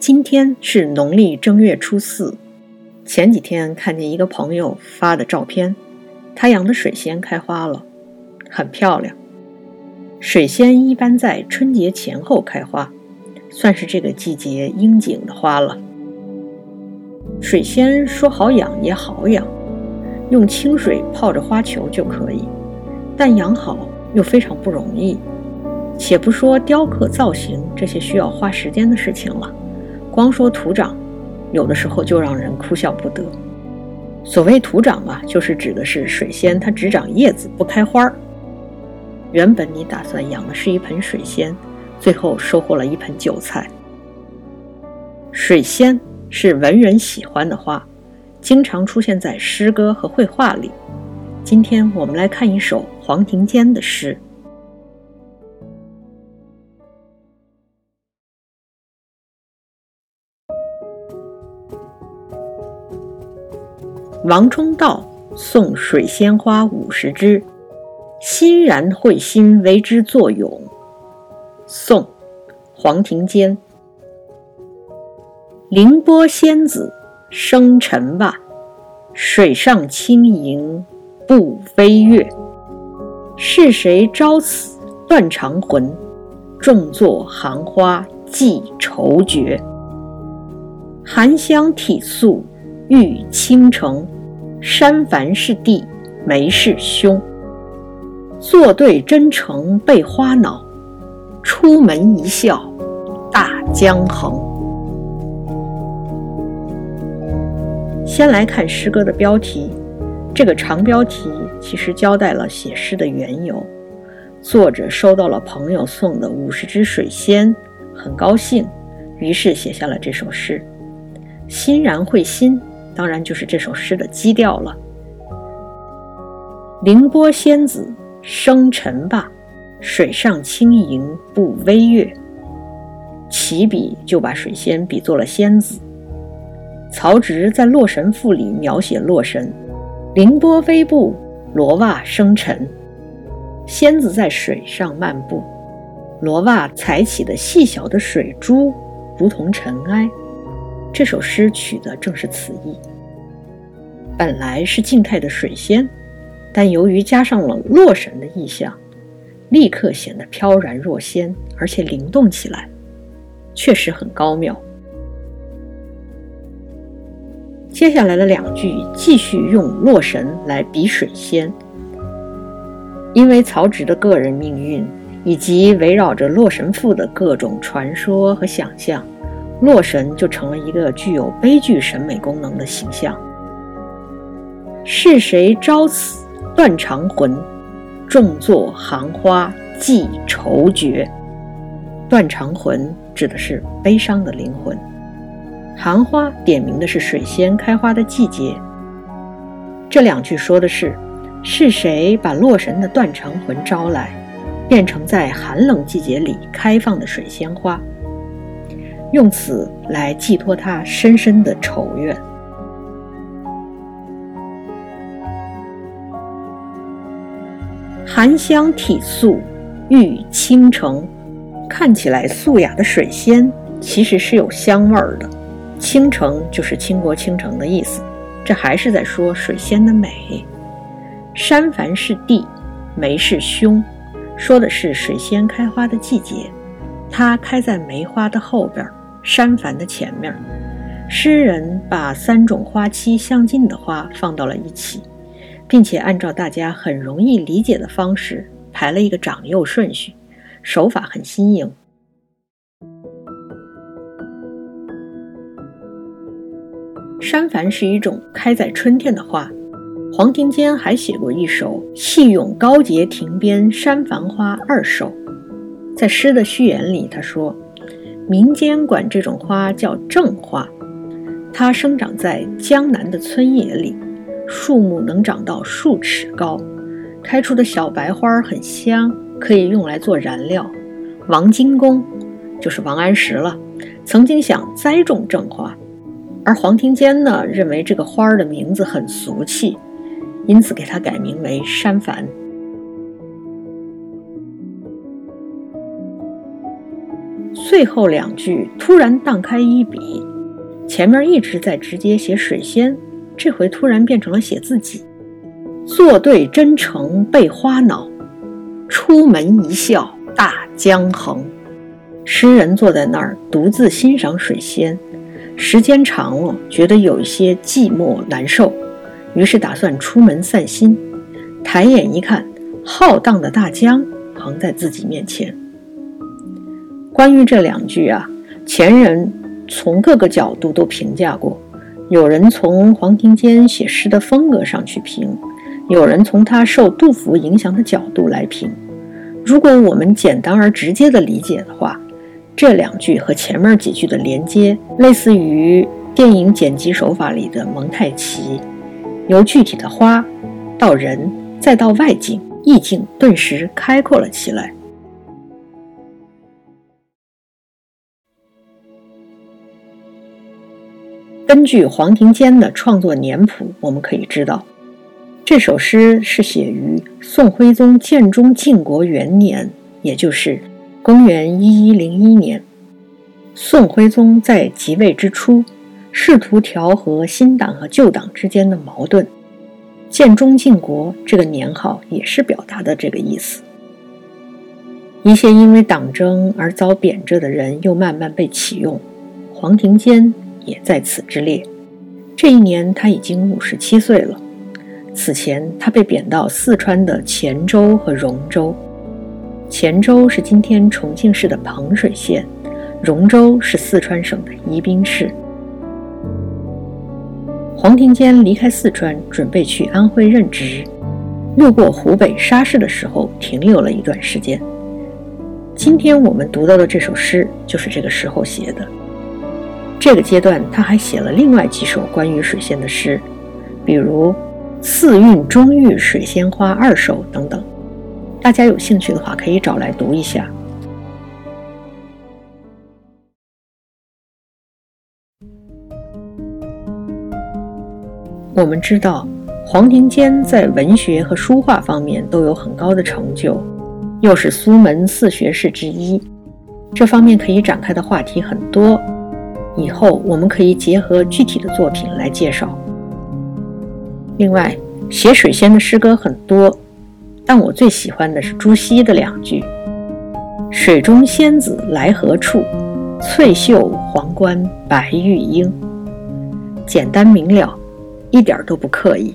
今天是农历正月初四。前几天看见一个朋友发的照片，他养的水仙开花了，很漂亮。水仙一般在春节前后开花，算是这个季节应景的花了。水仙说好养也好养，用清水泡着花球就可以，但养好又非常不容易。且不说雕刻造型这些需要花时间的事情了，光说土长，有的时候就让人哭笑不得。所谓土长嘛，就是指的是水仙它只长叶子不开花儿。原本你打算养的是一盆水仙，最后收获了一盆韭菜。水仙是文人喜欢的花，经常出现在诗歌和绘画里。今天我们来看一首黄庭坚的诗。王充道送水仙花五十枝，欣然会心为之作咏。宋·黄庭坚。凌波仙子生辰吧，水上轻盈不飞跃。是谁朝此断肠魂？重作行花寄愁绝。含香体素。玉倾城，山凡是地，没是兄。作对真诚被花恼，出门一笑大江横。先来看诗歌的标题，这个长标题其实交代了写诗的缘由。作者收到了朋友送的五十支水仙，很高兴，于是写下了这首诗。欣然会心。当然就是这首诗的基调了。凌波仙子生辰吧，水上轻盈不微跃。起笔就把水仙比作了仙子。曹植在《洛神赋》里描写洛神：凌波微步，罗袜生尘。仙子在水上漫步，罗袜踩起的细小的水珠，如同尘埃。这首诗取的正是此意。本来是静态的水仙，但由于加上了洛神的意象，立刻显得飘然若仙，而且灵动起来，确实很高妙。接下来的两句继续用洛神来比水仙，因为曹植的个人命运以及围绕着《洛神赋》的各种传说和想象。洛神就成了一个具有悲剧审美功能的形象。是谁朝此断肠魂？众作行花寄愁绝。断肠魂指的是悲伤的灵魂。行花点明的是水仙开花的季节。这两句说的是，是谁把洛神的断肠魂招来，变成在寒冷季节里开放的水仙花？用此来寄托他深深的愁怨。含香体素，玉倾城。看起来素雅的水仙，其实是有香味儿的。倾城就是倾国倾城的意思，这还是在说水仙的美。山凡是地，梅是兄，说的是水仙开花的季节，它开在梅花的后边。山凡的前面，诗人把三种花期相近的花放到了一起，并且按照大家很容易理解的方式排了一个长幼顺序，手法很新颖。山矾是一种开在春天的花，黄庭坚还写过一首《戏咏高洁亭边山矾花二首》，在诗的序言里，他说。民间管这种花叫正花，它生长在江南的村野里，树木能长到数尺高，开出的小白花很香，可以用来做燃料。王荆公就是王安石了，曾经想栽种正花，而黄庭坚呢认为这个花儿的名字很俗气，因此给它改名为山矾。最后两句突然荡开一笔，前面一直在直接写水仙，这回突然变成了写自己。坐对真诚被花恼，出门一笑大江横。诗人坐在那儿独自欣赏水仙，时间长了，觉得有一些寂寞难受，于是打算出门散心。抬眼一看，浩荡的大江横在自己面前。关于这两句啊，前人从各个角度都评价过，有人从黄庭坚写诗的风格上去评。有人从他受杜甫影响的角度来评，如果我们简单而直接的理解的话，这两句和前面几句的连接，类似于电影剪辑手法里的蒙太奇，由具体的花到人，再到外景，意境顿时开阔了起来。根据黄庭坚的创作年谱，我们可以知道。这首诗是写于宋徽宗建中靖国元年，也就是公元一一零一年。宋徽宗在即位之初，试图调和新党和旧党之间的矛盾。建中靖国这个年号也是表达的这个意思。一些因为党争而遭贬谪的人又慢慢被启用，黄庭坚也在此之列。这一年他已经五十七岁了。此前，他被贬到四川的黔州和荣州。黔州是今天重庆市的彭水县，荣州是四川省的宜宾市。黄庭坚离开四川，准备去安徽任职，路过湖北沙市的时候，停留了一段时间。今天我们读到的这首诗就是这个时候写的。这个阶段，他还写了另外几首关于水仙的诗，比如。四韵中玉水仙花二首等等，大家有兴趣的话可以找来读一下。我们知道，黄庭坚在文学和书画方面都有很高的成就，又是苏门四学士之一，这方面可以展开的话题很多。以后我们可以结合具体的作品来介绍。另外，写水仙的诗歌很多，但我最喜欢的是朱熹的两句：“水中仙子来何处？翠袖黄冠白玉英。”简单明了，一点都不刻意。